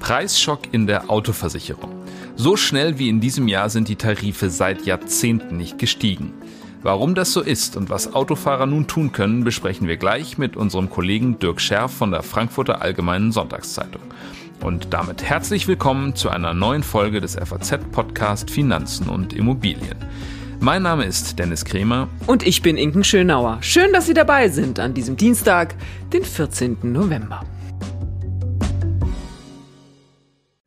Preisschock in der Autoversicherung. So schnell wie in diesem Jahr sind die Tarife seit Jahrzehnten nicht gestiegen. Warum das so ist und was Autofahrer nun tun können, besprechen wir gleich mit unserem Kollegen Dirk Scherf von der Frankfurter Allgemeinen Sonntagszeitung. Und damit herzlich willkommen zu einer neuen Folge des FAZ-Podcast Finanzen und Immobilien. Mein Name ist Dennis Kremer. Und ich bin Inken Schönauer. Schön, dass Sie dabei sind an diesem Dienstag, den 14. November.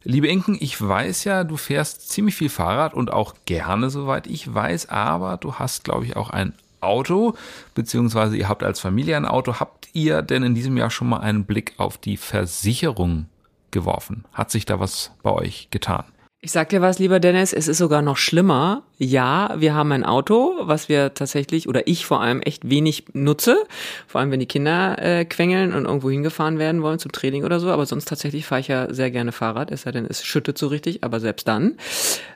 Liebe Inken, ich weiß ja, du fährst ziemlich viel Fahrrad und auch gerne, soweit ich weiß, aber du hast, glaube ich, auch ein Auto, beziehungsweise ihr habt als Familie ein Auto. Habt ihr denn in diesem Jahr schon mal einen Blick auf die Versicherung geworfen? Hat sich da was bei euch getan? Ich sag dir was, lieber Dennis, es ist sogar noch schlimmer. Ja, wir haben ein Auto, was wir tatsächlich oder ich vor allem echt wenig nutze, vor allem wenn die Kinder äh, quengeln und irgendwo hingefahren werden wollen zum Training oder so. Aber sonst tatsächlich fahre ich ja sehr gerne Fahrrad, es sei denn, es schüttet so richtig, aber selbst dann.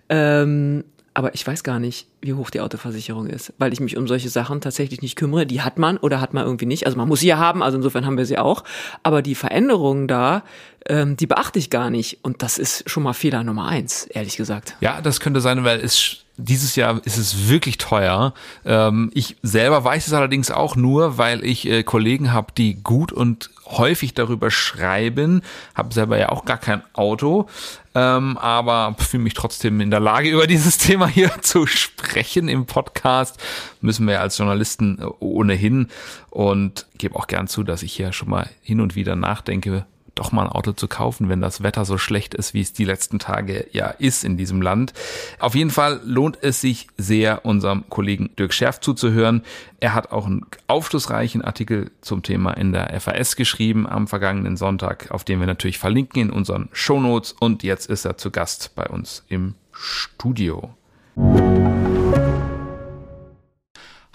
Ähm, aber ich weiß gar nicht, wie hoch die Autoversicherung ist, weil ich mich um solche Sachen tatsächlich nicht kümmere. Die hat man oder hat man irgendwie nicht. Also man muss sie ja haben, also insofern haben wir sie auch. Aber die Veränderungen da, ähm, die beachte ich gar nicht. Und das ist schon mal Fehler Nummer eins, ehrlich gesagt. Ja, das könnte sein, weil es dieses Jahr ist es wirklich teuer. Ähm, ich selber weiß es allerdings auch nur, weil ich äh, Kollegen habe, die gut und häufig darüber schreiben. Habe selber ja auch gar kein Auto, ähm, aber fühle mich trotzdem in der Lage, über dieses Thema hier zu sprechen im Podcast. Müssen wir als Journalisten äh, ohnehin und gebe auch gern zu, dass ich hier schon mal hin und wieder nachdenke, doch mal ein Auto zu kaufen, wenn das Wetter so schlecht ist, wie es die letzten Tage ja ist in diesem Land. Auf jeden Fall lohnt es sich sehr, unserem Kollegen Dirk Scherf zuzuhören. Er hat auch einen aufschlussreichen Artikel zum Thema in der FAS geschrieben am vergangenen Sonntag, auf den wir natürlich verlinken in unseren Shownotes. Und jetzt ist er zu Gast bei uns im Studio.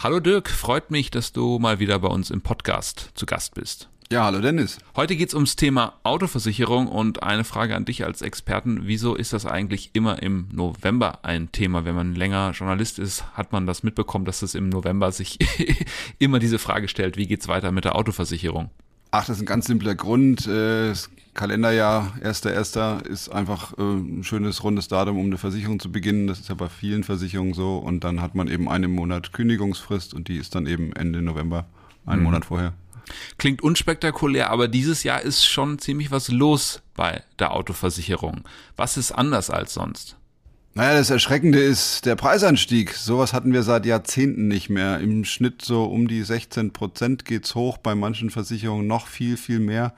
Hallo Dirk, freut mich, dass du mal wieder bei uns im Podcast zu Gast bist. Ja, hallo Dennis. Heute geht's ums Thema Autoversicherung und eine Frage an dich als Experten. Wieso ist das eigentlich immer im November ein Thema? Wenn man länger Journalist ist, hat man das mitbekommen, dass es im November sich immer diese Frage stellt, wie geht's weiter mit der Autoversicherung? Ach, das ist ein ganz simpler Grund. Äh, das Kalenderjahr 1.1. ist einfach äh, ein schönes rundes Datum, um eine Versicherung zu beginnen. Das ist ja bei vielen Versicherungen so. Und dann hat man eben einen Monat Kündigungsfrist und die ist dann eben Ende November, einen mhm. Monat vorher. Klingt unspektakulär, aber dieses Jahr ist schon ziemlich was los bei der Autoversicherung. Was ist anders als sonst? Naja, das Erschreckende ist der Preisanstieg. Sowas hatten wir seit Jahrzehnten nicht mehr. Im Schnitt so um die 16 Prozent geht's hoch, bei manchen Versicherungen noch viel, viel mehr.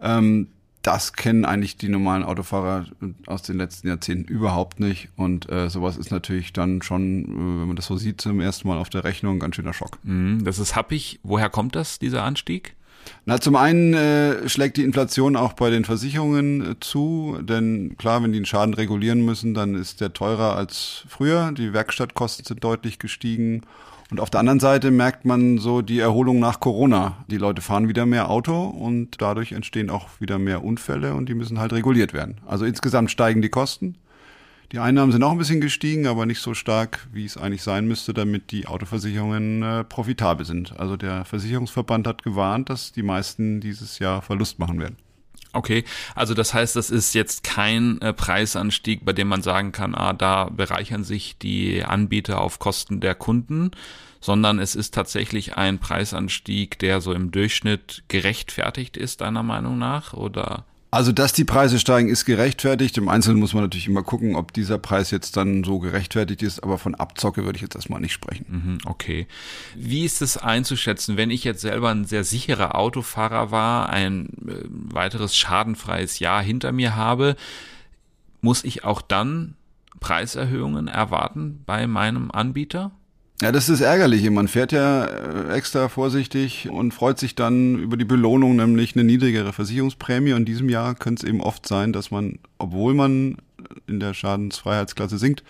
Ähm, das kennen eigentlich die normalen Autofahrer aus den letzten Jahrzehnten überhaupt nicht. Und äh, sowas ist natürlich dann schon, äh, wenn man das so sieht, zum ersten Mal auf der Rechnung ein ganz schöner Schock. Mhm, das ist happig. Woher kommt das, dieser Anstieg? Na, zum einen äh, schlägt die Inflation auch bei den Versicherungen äh, zu, denn klar, wenn die einen Schaden regulieren müssen, dann ist der teurer als früher. Die Werkstattkosten sind deutlich gestiegen und auf der anderen Seite merkt man so die Erholung nach Corona. Die Leute fahren wieder mehr Auto und dadurch entstehen auch wieder mehr Unfälle und die müssen halt reguliert werden. Also insgesamt steigen die Kosten. Die Einnahmen sind auch ein bisschen gestiegen, aber nicht so stark, wie es eigentlich sein müsste, damit die Autoversicherungen äh, profitabel sind. Also der Versicherungsverband hat gewarnt, dass die meisten dieses Jahr Verlust machen werden. Okay, also das heißt, das ist jetzt kein äh, Preisanstieg, bei dem man sagen kann, ah, da bereichern sich die Anbieter auf Kosten der Kunden, sondern es ist tatsächlich ein Preisanstieg, der so im Durchschnitt gerechtfertigt ist, deiner Meinung nach, oder? Also, dass die Preise steigen, ist gerechtfertigt. Im Einzelnen muss man natürlich immer gucken, ob dieser Preis jetzt dann so gerechtfertigt ist, aber von Abzocke würde ich jetzt erstmal nicht sprechen. Mhm, okay. Wie ist es einzuschätzen, wenn ich jetzt selber ein sehr sicherer Autofahrer war, ein äh, weiteres schadenfreies Jahr hinter mir habe, muss ich auch dann Preiserhöhungen erwarten bei meinem Anbieter? Ja, das ist ärgerlich. Man fährt ja äh, extra vorsichtig und freut sich dann über die Belohnung, nämlich eine niedrigere Versicherungsprämie. Und in diesem Jahr könnte es eben oft sein, dass man, obwohl man in der Schadensfreiheitsklasse sinkt,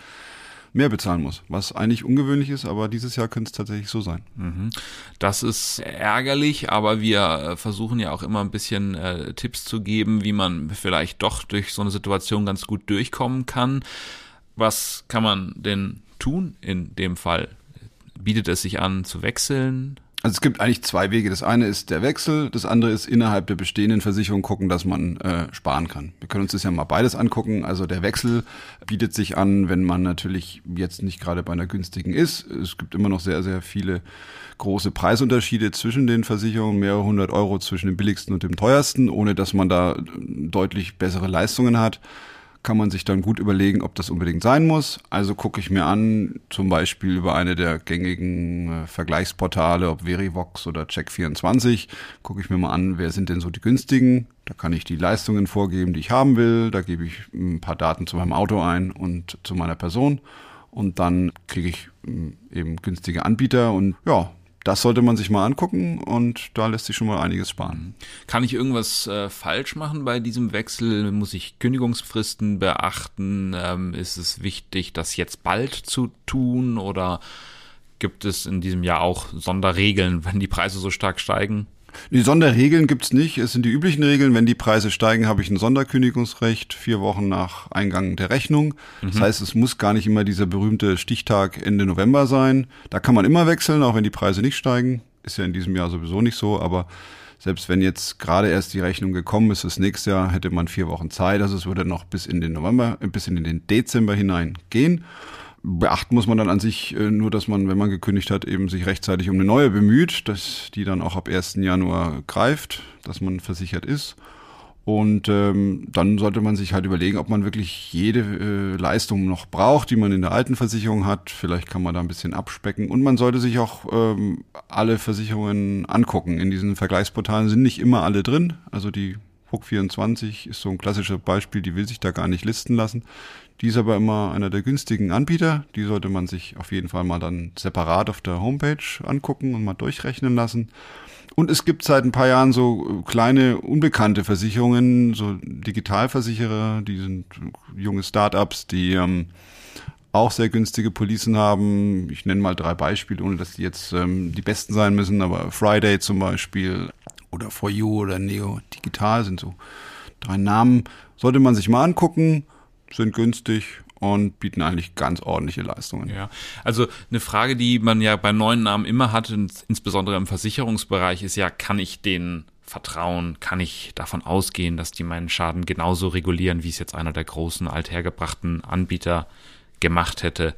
mehr bezahlen muss, was eigentlich ungewöhnlich ist, aber dieses Jahr könnte es tatsächlich so sein. Mhm. Das ist ärgerlich, aber wir äh, versuchen ja auch immer ein bisschen äh, Tipps zu geben, wie man vielleicht doch durch so eine Situation ganz gut durchkommen kann. Was kann man denn tun in dem Fall? Bietet es sich an zu wechseln? Also es gibt eigentlich zwei Wege. Das eine ist der Wechsel, das andere ist innerhalb der bestehenden Versicherung gucken, dass man äh, sparen kann. Wir können uns das ja mal beides angucken. Also der Wechsel bietet sich an, wenn man natürlich jetzt nicht gerade bei einer günstigen ist. Es gibt immer noch sehr, sehr viele große Preisunterschiede zwischen den Versicherungen, mehrere hundert Euro zwischen dem billigsten und dem teuersten, ohne dass man da deutlich bessere Leistungen hat kann man sich dann gut überlegen, ob das unbedingt sein muss. Also gucke ich mir an, zum Beispiel über eine der gängigen äh, Vergleichsportale, ob Verivox oder Check24, gucke ich mir mal an, wer sind denn so die günstigen. Da kann ich die Leistungen vorgeben, die ich haben will. Da gebe ich ein paar Daten zu meinem Auto ein und zu meiner Person. Und dann kriege ich mm, eben günstige Anbieter und ja, das sollte man sich mal angucken und da lässt sich schon mal einiges sparen. Kann ich irgendwas äh, falsch machen bei diesem Wechsel? Muss ich Kündigungsfristen beachten? Ähm, ist es wichtig, das jetzt bald zu tun oder gibt es in diesem Jahr auch Sonderregeln, wenn die Preise so stark steigen? Die Sonderregeln gibt's nicht. Es sind die üblichen Regeln. Wenn die Preise steigen, habe ich ein Sonderkündigungsrecht, vier Wochen nach Eingang der Rechnung. Mhm. Das heißt, es muss gar nicht immer dieser berühmte Stichtag Ende November sein. Da kann man immer wechseln, auch wenn die Preise nicht steigen. Ist ja in diesem Jahr sowieso nicht so, aber selbst wenn jetzt gerade erst die Rechnung gekommen ist, das nächste Jahr hätte man vier Wochen Zeit. Also es würde noch bis in den November, bis in den Dezember hinein gehen. Beachten muss man dann an sich äh, nur, dass man, wenn man gekündigt hat, eben sich rechtzeitig um eine neue bemüht, dass die dann auch ab 1. Januar greift, dass man versichert ist. Und ähm, dann sollte man sich halt überlegen, ob man wirklich jede äh, Leistung noch braucht, die man in der alten Versicherung hat. Vielleicht kann man da ein bisschen abspecken. Und man sollte sich auch ähm, alle Versicherungen angucken. In diesen Vergleichsportalen sind nicht immer alle drin. Also die Hook24 ist so ein klassisches Beispiel, die will sich da gar nicht listen lassen. Die ist aber immer einer der günstigen Anbieter. Die sollte man sich auf jeden Fall mal dann separat auf der Homepage angucken und mal durchrechnen lassen. Und es gibt seit ein paar Jahren so kleine unbekannte Versicherungen, so Digitalversicherer, die sind junge Startups, die ähm, auch sehr günstige Policen haben. Ich nenne mal drei Beispiele, ohne dass die jetzt ähm, die besten sein müssen, aber Friday zum Beispiel oder For You oder Neo Digital sind so drei Namen. Sollte man sich mal angucken sind günstig und bieten eigentlich ganz ordentliche Leistungen. Ja, also eine Frage, die man ja bei neuen Namen immer hat, insbesondere im Versicherungsbereich, ist ja, kann ich denen vertrauen? Kann ich davon ausgehen, dass die meinen Schaden genauso regulieren, wie es jetzt einer der großen althergebrachten Anbieter gemacht hätte?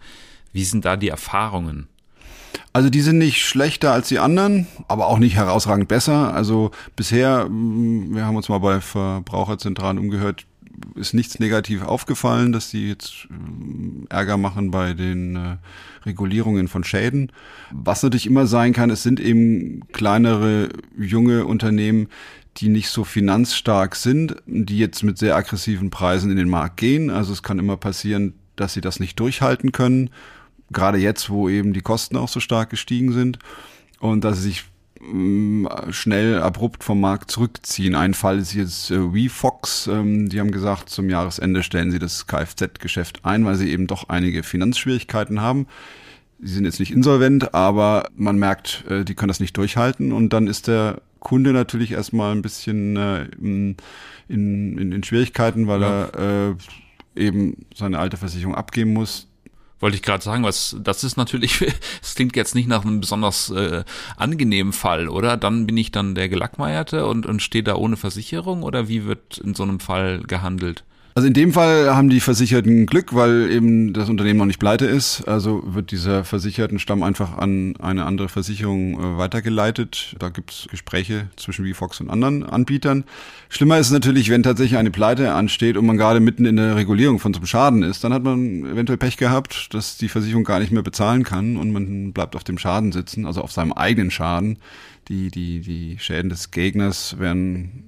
Wie sind da die Erfahrungen? Also die sind nicht schlechter als die anderen, aber auch nicht herausragend besser. Also bisher, mm, wir haben uns mal bei Verbraucherzentralen umgehört, ist nichts negativ aufgefallen, dass die jetzt äh, Ärger machen bei den äh, Regulierungen von Schäden. Was natürlich immer sein kann, es sind eben kleinere, junge Unternehmen, die nicht so finanzstark sind, die jetzt mit sehr aggressiven Preisen in den Markt gehen. Also es kann immer passieren, dass sie das nicht durchhalten können. Gerade jetzt, wo eben die Kosten auch so stark gestiegen sind und dass sie sich schnell abrupt vom Markt zurückziehen. Ein Fall ist jetzt äh, WeFox. Ähm, die haben gesagt, zum Jahresende stellen sie das Kfz-Geschäft ein, weil sie eben doch einige Finanzschwierigkeiten haben. Sie sind jetzt nicht insolvent, aber man merkt, äh, die können das nicht durchhalten und dann ist der Kunde natürlich erstmal ein bisschen äh, in, in, in Schwierigkeiten, weil ja. er äh, eben seine alte Versicherung abgeben muss wollte ich gerade sagen, was das ist natürlich, es klingt jetzt nicht nach einem besonders äh, angenehmen Fall, oder? Dann bin ich dann der Gelackmeierte und, und stehe da ohne Versicherung oder wie wird in so einem Fall gehandelt? Also in dem Fall haben die Versicherten Glück, weil eben das Unternehmen noch nicht pleite ist. Also wird dieser Versichertenstamm einfach an eine andere Versicherung äh, weitergeleitet. Da gibt's Gespräche zwischen VFox und anderen Anbietern. Schlimmer ist es natürlich, wenn tatsächlich eine Pleite ansteht und man gerade mitten in der Regulierung von zum Schaden ist, dann hat man eventuell Pech gehabt, dass die Versicherung gar nicht mehr bezahlen kann und man bleibt auf dem Schaden sitzen, also auf seinem eigenen Schaden die, die, die Schäden des Gegners werden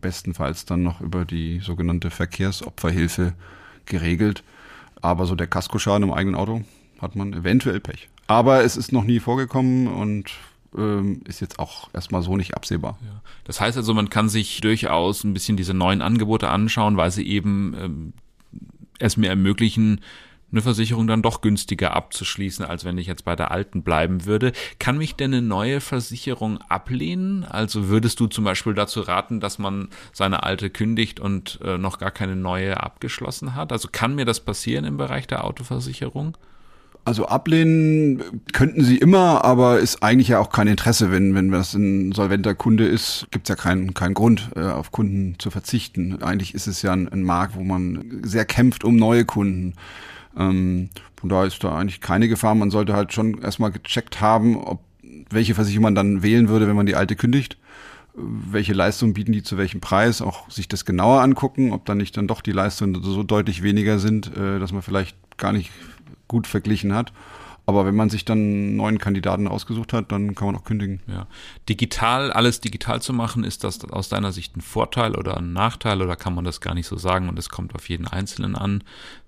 bestenfalls dann noch über die sogenannte Verkehrsopferhilfe geregelt. Aber so der Kaskoschaden im eigenen Auto hat man eventuell Pech. Aber es ist noch nie vorgekommen und ähm, ist jetzt auch erstmal so nicht absehbar. Ja. Das heißt also, man kann sich durchaus ein bisschen diese neuen Angebote anschauen, weil sie eben ähm, es mir ermöglichen, eine Versicherung dann doch günstiger abzuschließen, als wenn ich jetzt bei der alten bleiben würde. Kann mich denn eine neue Versicherung ablehnen? Also würdest du zum Beispiel dazu raten, dass man seine alte kündigt und äh, noch gar keine neue abgeschlossen hat? Also kann mir das passieren im Bereich der Autoversicherung? Also ablehnen könnten sie immer, aber ist eigentlich ja auch kein Interesse. Wenn, wenn das ein solventer Kunde ist, gibt es ja keinen, keinen Grund, äh, auf Kunden zu verzichten. Eigentlich ist es ja ein, ein Markt, wo man sehr kämpft um neue Kunden. Ähm, von daher ist da eigentlich keine Gefahr. Man sollte halt schon erstmal gecheckt haben, ob welche Versicherung man dann wählen würde, wenn man die alte kündigt. Welche Leistungen bieten die zu welchem Preis? Auch sich das genauer angucken, ob dann nicht dann doch die Leistungen so deutlich weniger sind, äh, dass man vielleicht gar nicht gut verglichen hat. Aber wenn man sich dann einen neuen Kandidaten ausgesucht hat, dann kann man auch kündigen. Ja. Digital, alles digital zu machen, ist das aus deiner Sicht ein Vorteil oder ein Nachteil oder kann man das gar nicht so sagen und es kommt auf jeden Einzelnen an,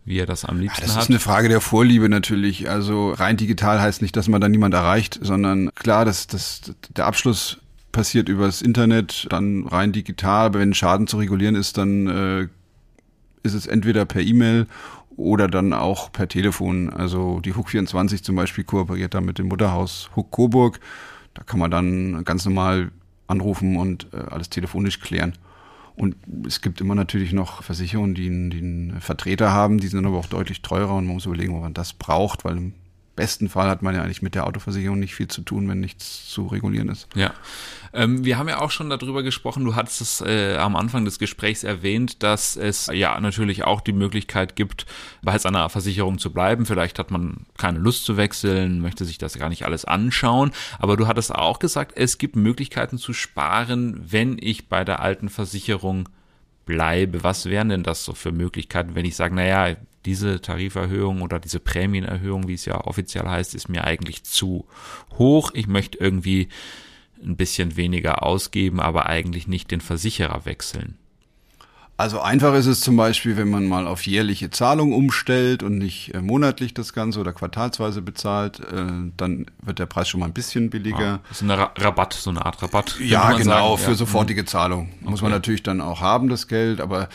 wie er das am liebsten ja, das hat? Das ist eine Frage der Vorliebe natürlich. Also rein digital heißt nicht, dass man da niemand erreicht, sondern klar, dass, dass der Abschluss passiert übers Internet, dann rein digital. Aber wenn Schaden zu regulieren ist, dann äh, ist es entweder per E-Mail oder dann auch per Telefon. Also die Hook 24 zum Beispiel kooperiert da mit dem Mutterhaus Hook Coburg. Da kann man dann ganz normal anrufen und äh, alles telefonisch klären. Und es gibt immer natürlich noch Versicherungen, die einen, die einen Vertreter haben, die sind aber auch deutlich teurer und man muss überlegen, ob man das braucht, weil im besten Fall hat man ja eigentlich mit der Autoversicherung nicht viel zu tun, wenn nichts zu regulieren ist. Ja. Ähm, wir haben ja auch schon darüber gesprochen, du hattest es äh, am Anfang des Gesprächs erwähnt, dass es ja natürlich auch die Möglichkeit gibt, bei seiner Versicherung zu bleiben. Vielleicht hat man keine Lust zu wechseln, möchte sich das gar nicht alles anschauen. Aber du hattest auch gesagt, es gibt Möglichkeiten zu sparen, wenn ich bei der alten Versicherung bleibe. Was wären denn das so für Möglichkeiten, wenn ich sage, naja, diese Tariferhöhung oder diese Prämienerhöhung, wie es ja offiziell heißt, ist mir eigentlich zu hoch. Ich möchte irgendwie ein bisschen weniger ausgeben, aber eigentlich nicht den Versicherer wechseln. Also einfach ist es zum Beispiel, wenn man mal auf jährliche Zahlung umstellt und nicht äh, monatlich das Ganze oder quartalsweise bezahlt, äh, dann wird der Preis schon mal ein bisschen billiger. Ja, das ist ein Rabatt, so eine Art Rabatt. Ja, genau, sagen. für ja. sofortige Zahlung. Okay. Muss man natürlich dann auch haben, das Geld, aber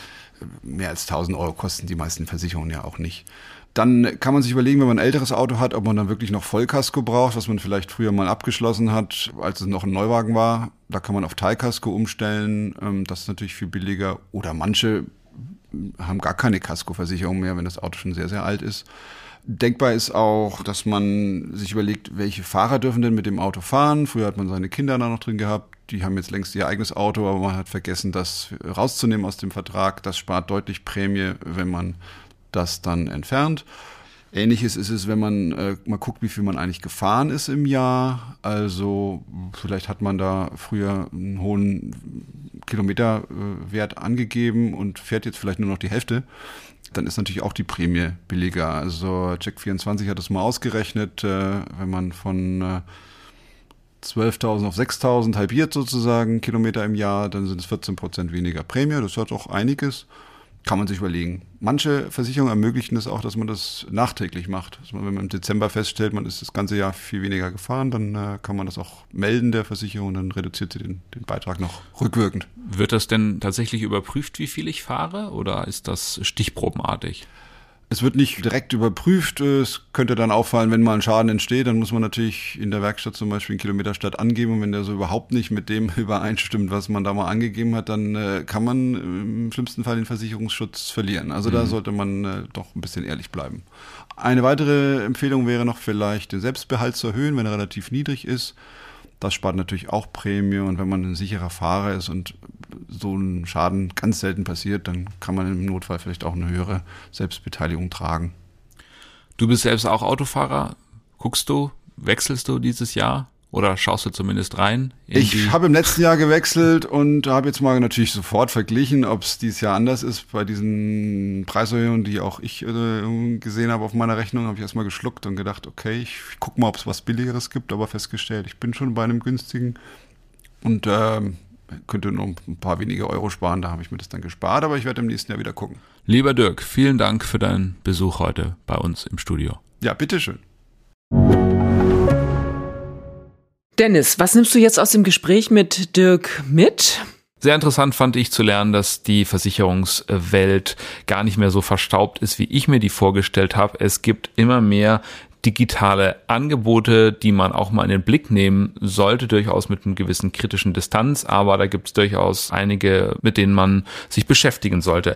mehr als 1000 Euro kosten die meisten Versicherungen ja auch nicht. Dann kann man sich überlegen, wenn man ein älteres Auto hat, ob man dann wirklich noch Vollkasko braucht, was man vielleicht früher mal abgeschlossen hat, als es noch ein Neuwagen war. Da kann man auf Teilkasko umstellen. Ähm, das ist natürlich viel billiger. Oder manche haben gar keine Kaskoversicherung mehr, wenn das Auto schon sehr, sehr alt ist. Denkbar ist auch, dass man sich überlegt, welche Fahrer dürfen denn mit dem Auto fahren. Früher hat man seine Kinder da noch drin gehabt. Die haben jetzt längst ihr eigenes Auto, aber man hat vergessen, das rauszunehmen aus dem Vertrag. Das spart deutlich Prämie, wenn man das dann entfernt. Ähnliches ist es, wenn man äh, mal guckt, wie viel man eigentlich gefahren ist im Jahr. Also vielleicht hat man da früher einen hohen Kilometerwert angegeben und fährt jetzt vielleicht nur noch die Hälfte. Dann ist natürlich auch die Prämie billiger. Also Check24 hat das mal ausgerechnet, äh, wenn man von äh, 12.000 auf 6.000 halbiert sozusagen Kilometer im Jahr, dann sind es 14 Prozent weniger Prämie. Das hat auch einiges kann man sich überlegen. Manche Versicherungen ermöglichen es das auch, dass man das nachträglich macht. Also wenn man im Dezember feststellt, man ist das ganze Jahr viel weniger gefahren, dann äh, kann man das auch melden der Versicherung, dann reduziert sie den, den Beitrag noch rückwirkend. Wird das denn tatsächlich überprüft, wie viel ich fahre, oder ist das stichprobenartig? Es wird nicht direkt überprüft. Es könnte dann auffallen, wenn mal ein Schaden entsteht, dann muss man natürlich in der Werkstatt zum Beispiel einen Kilometerstadt angeben. Und wenn der so überhaupt nicht mit dem übereinstimmt, was man da mal angegeben hat, dann äh, kann man im schlimmsten Fall den Versicherungsschutz verlieren. Also mhm. da sollte man äh, doch ein bisschen ehrlich bleiben. Eine weitere Empfehlung wäre noch vielleicht den Selbstbehalt zu erhöhen, wenn er relativ niedrig ist. Das spart natürlich auch Prämie und wenn man ein sicherer Fahrer ist und so ein Schaden ganz selten passiert, dann kann man im Notfall vielleicht auch eine höhere Selbstbeteiligung tragen. Du bist selbst auch Autofahrer. Guckst du, wechselst du dieses Jahr? Oder schaust du zumindest rein? Ich habe im letzten Jahr gewechselt und habe jetzt mal natürlich sofort verglichen, ob es dieses Jahr anders ist. Bei diesen Preiserhöhungen, die auch ich äh, gesehen habe auf meiner Rechnung, habe ich erstmal geschluckt und gedacht, okay, ich guck mal, ob es was Billigeres gibt, aber festgestellt, ich bin schon bei einem günstigen und äh, könnte nur ein paar wenige Euro sparen. Da habe ich mir das dann gespart, aber ich werde im nächsten Jahr wieder gucken. Lieber Dirk, vielen Dank für deinen Besuch heute bei uns im Studio. Ja, bitteschön. Dennis, was nimmst du jetzt aus dem Gespräch mit Dirk mit? Sehr interessant fand ich zu lernen, dass die Versicherungswelt gar nicht mehr so verstaubt ist, wie ich mir die vorgestellt habe. Es gibt immer mehr digitale Angebote, die man auch mal in den Blick nehmen sollte, durchaus mit einer gewissen kritischen Distanz, aber da gibt es durchaus einige, mit denen man sich beschäftigen sollte.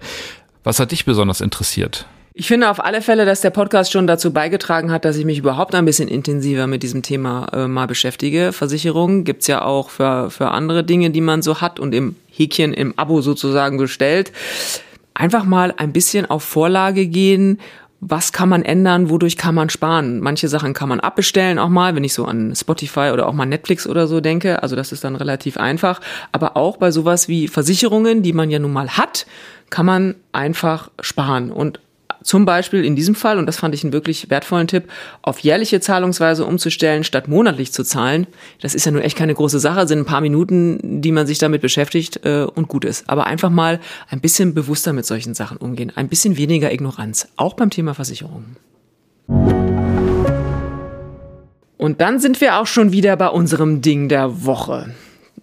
Was hat dich besonders interessiert? Ich finde auf alle Fälle, dass der Podcast schon dazu beigetragen hat, dass ich mich überhaupt ein bisschen intensiver mit diesem Thema äh, mal beschäftige. Versicherungen gibt's ja auch für, für andere Dinge, die man so hat und im Häkchen im Abo sozusagen bestellt. Einfach mal ein bisschen auf Vorlage gehen was kann man ändern, wodurch kann man sparen. Manche Sachen kann man abbestellen auch mal, wenn ich so an Spotify oder auch mal Netflix oder so denke. Also das ist dann relativ einfach. Aber auch bei sowas wie Versicherungen, die man ja nun mal hat, kann man einfach sparen. Und zum Beispiel in diesem Fall, und das fand ich einen wirklich wertvollen Tipp, auf jährliche Zahlungsweise umzustellen, statt monatlich zu zahlen. Das ist ja nun echt keine große Sache, sind ein paar Minuten, die man sich damit beschäftigt äh, und gut ist. Aber einfach mal ein bisschen bewusster mit solchen Sachen umgehen, ein bisschen weniger Ignoranz, auch beim Thema Versicherungen. Und dann sind wir auch schon wieder bei unserem Ding der Woche.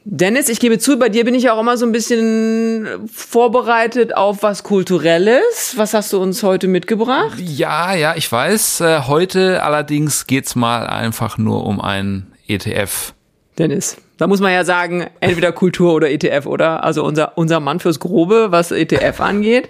Dennis, ich gebe zu, bei dir bin ich auch immer so ein bisschen vorbereitet auf was Kulturelles. Was hast du uns heute mitgebracht? Ja, ja, ich weiß. Äh, heute allerdings geht's mal einfach nur um einen ETF. Dennis, da muss man ja sagen, entweder Kultur oder ETF, oder? Also unser, unser Mann fürs Grobe, was ETF angeht.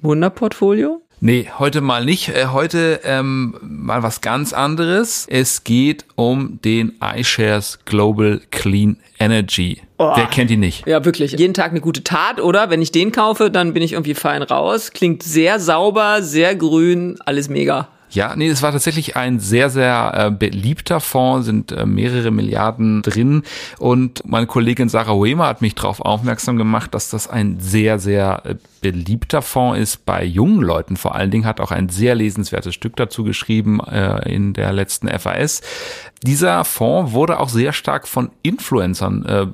Wunderportfolio? Nee, heute mal nicht. Äh, heute ähm, mal was ganz anderes. Es geht um den iShares Global Clean Energy. Oh. Wer kennt ihn nicht? Ja, wirklich. Jeden Tag eine gute Tat, oder? Wenn ich den kaufe, dann bin ich irgendwie fein raus. Klingt sehr sauber, sehr grün, alles mega. Ja, nee, es war tatsächlich ein sehr, sehr äh, beliebter Fonds, sind äh, mehrere Milliarden drin. Und meine Kollegin Sarah Huema hat mich darauf aufmerksam gemacht, dass das ein sehr, sehr äh, beliebter Fonds ist bei jungen Leuten. Vor allen Dingen hat auch ein sehr lesenswertes Stück dazu geschrieben äh, in der letzten FAS. Dieser Fonds wurde auch sehr stark von Influencern äh,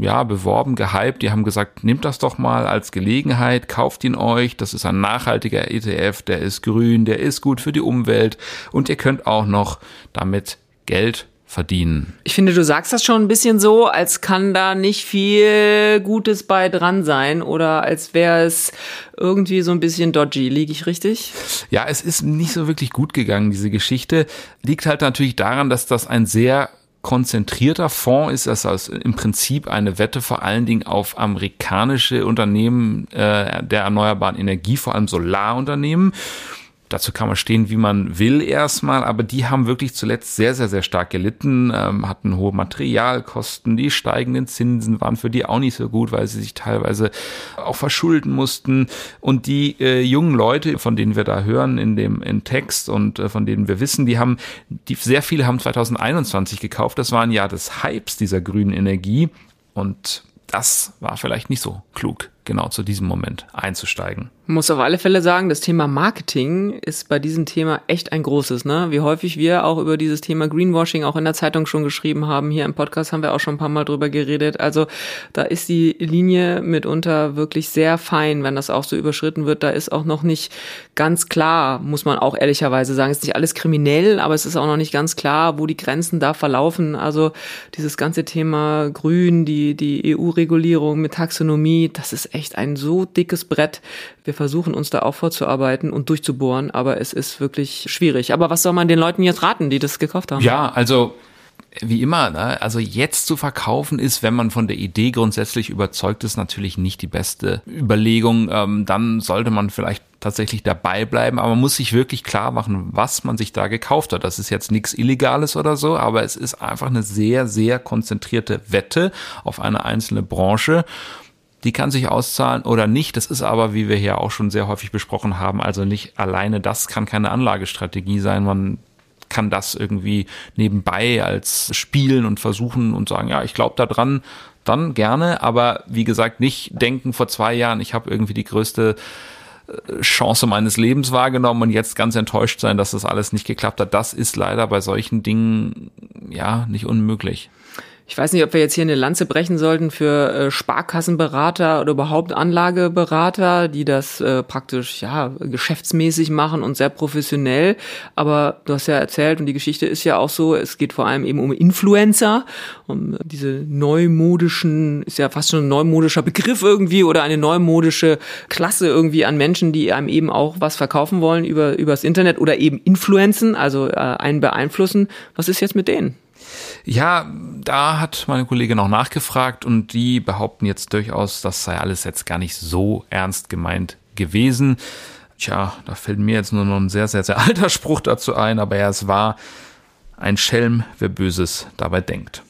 ja, beworben, gehypt. Die haben gesagt, nehmt das doch mal als Gelegenheit, kauft ihn euch. Das ist ein nachhaltiger ETF, der ist grün, der ist gut für die Umwelt und ihr könnt auch noch damit Geld verdienen. Ich finde, du sagst das schon ein bisschen so, als kann da nicht viel Gutes bei dran sein oder als wäre es irgendwie so ein bisschen dodgy. Liege ich richtig? Ja, es ist nicht so wirklich gut gegangen, diese Geschichte. Liegt halt natürlich daran, dass das ein sehr konzentrierter Fonds ist, das also im Prinzip eine Wette vor allen Dingen auf amerikanische Unternehmen äh, der erneuerbaren Energie, vor allem Solarunternehmen dazu kann man stehen, wie man will erstmal, aber die haben wirklich zuletzt sehr, sehr, sehr stark gelitten, ähm, hatten hohe Materialkosten, die steigenden Zinsen waren für die auch nicht so gut, weil sie sich teilweise auch verschulden mussten. Und die äh, jungen Leute, von denen wir da hören in dem in Text und äh, von denen wir wissen, die haben, die sehr viele haben 2021 gekauft, das war ein Jahr des Hypes dieser grünen Energie. Und das war vielleicht nicht so klug, genau zu diesem Moment einzusteigen muss auf alle Fälle sagen, das Thema Marketing ist bei diesem Thema echt ein großes, ne? Wie häufig wir auch über dieses Thema Greenwashing auch in der Zeitung schon geschrieben haben. Hier im Podcast haben wir auch schon ein paar Mal drüber geredet. Also da ist die Linie mitunter wirklich sehr fein, wenn das auch so überschritten wird. Da ist auch noch nicht ganz klar, muss man auch ehrlicherweise sagen, ist nicht alles kriminell, aber es ist auch noch nicht ganz klar, wo die Grenzen da verlaufen. Also dieses ganze Thema Grün, die, die EU-Regulierung mit Taxonomie, das ist echt ein so dickes Brett. Wir versuchen uns da auch vorzuarbeiten und durchzubohren, aber es ist wirklich schwierig. Aber was soll man den Leuten jetzt raten, die das gekauft haben? Ja, also wie immer, ne? also jetzt zu verkaufen ist, wenn man von der Idee grundsätzlich überzeugt ist, natürlich nicht die beste Überlegung. Ähm, dann sollte man vielleicht tatsächlich dabei bleiben, aber man muss sich wirklich klar machen, was man sich da gekauft hat. Das ist jetzt nichts Illegales oder so, aber es ist einfach eine sehr, sehr konzentrierte Wette auf eine einzelne Branche die kann sich auszahlen oder nicht. Das ist aber, wie wir hier auch schon sehr häufig besprochen haben, also nicht alleine das kann keine Anlagestrategie sein. Man kann das irgendwie nebenbei als spielen und versuchen und sagen, ja, ich glaube da dran, dann gerne, aber wie gesagt, nicht denken vor zwei Jahren, ich habe irgendwie die größte äh, Chance meines Lebens wahrgenommen und jetzt ganz enttäuscht sein, dass das alles nicht geklappt hat. Das ist leider bei solchen Dingen ja nicht unmöglich. Ich weiß nicht, ob wir jetzt hier eine Lanze brechen sollten für äh, Sparkassenberater oder überhaupt Anlageberater, die das äh, praktisch ja geschäftsmäßig machen und sehr professionell. Aber du hast ja erzählt und die Geschichte ist ja auch so, es geht vor allem eben um Influencer, um diese neumodischen, ist ja fast schon ein neumodischer Begriff irgendwie oder eine neumodische Klasse irgendwie an Menschen, die einem eben auch was verkaufen wollen über übers Internet oder eben Influenzen, also äh, einen beeinflussen. Was ist jetzt mit denen? Ja, da hat meine Kollegin noch nachgefragt und die behaupten jetzt durchaus, das sei alles jetzt gar nicht so ernst gemeint gewesen. Tja, da fällt mir jetzt nur noch ein sehr, sehr, sehr alter Spruch dazu ein, aber ja, es war ein Schelm, wer Böses dabei denkt.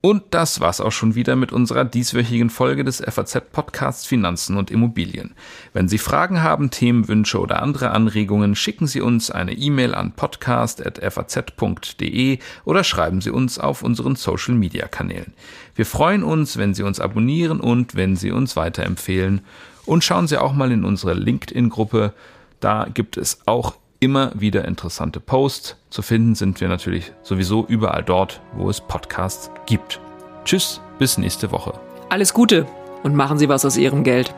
Und das war's auch schon wieder mit unserer dieswöchigen Folge des FAZ Podcasts Finanzen und Immobilien. Wenn Sie Fragen haben, Themenwünsche oder andere Anregungen, schicken Sie uns eine E-Mail an podcast.faz.de oder schreiben Sie uns auf unseren Social Media Kanälen. Wir freuen uns, wenn Sie uns abonnieren und wenn Sie uns weiterempfehlen. Und schauen Sie auch mal in unsere LinkedIn-Gruppe. Da gibt es auch immer wieder interessante Posts. Zu finden sind wir natürlich sowieso überall dort, wo es Podcasts gibt. Tschüss, bis nächste Woche. Alles Gute und machen Sie was aus Ihrem Geld.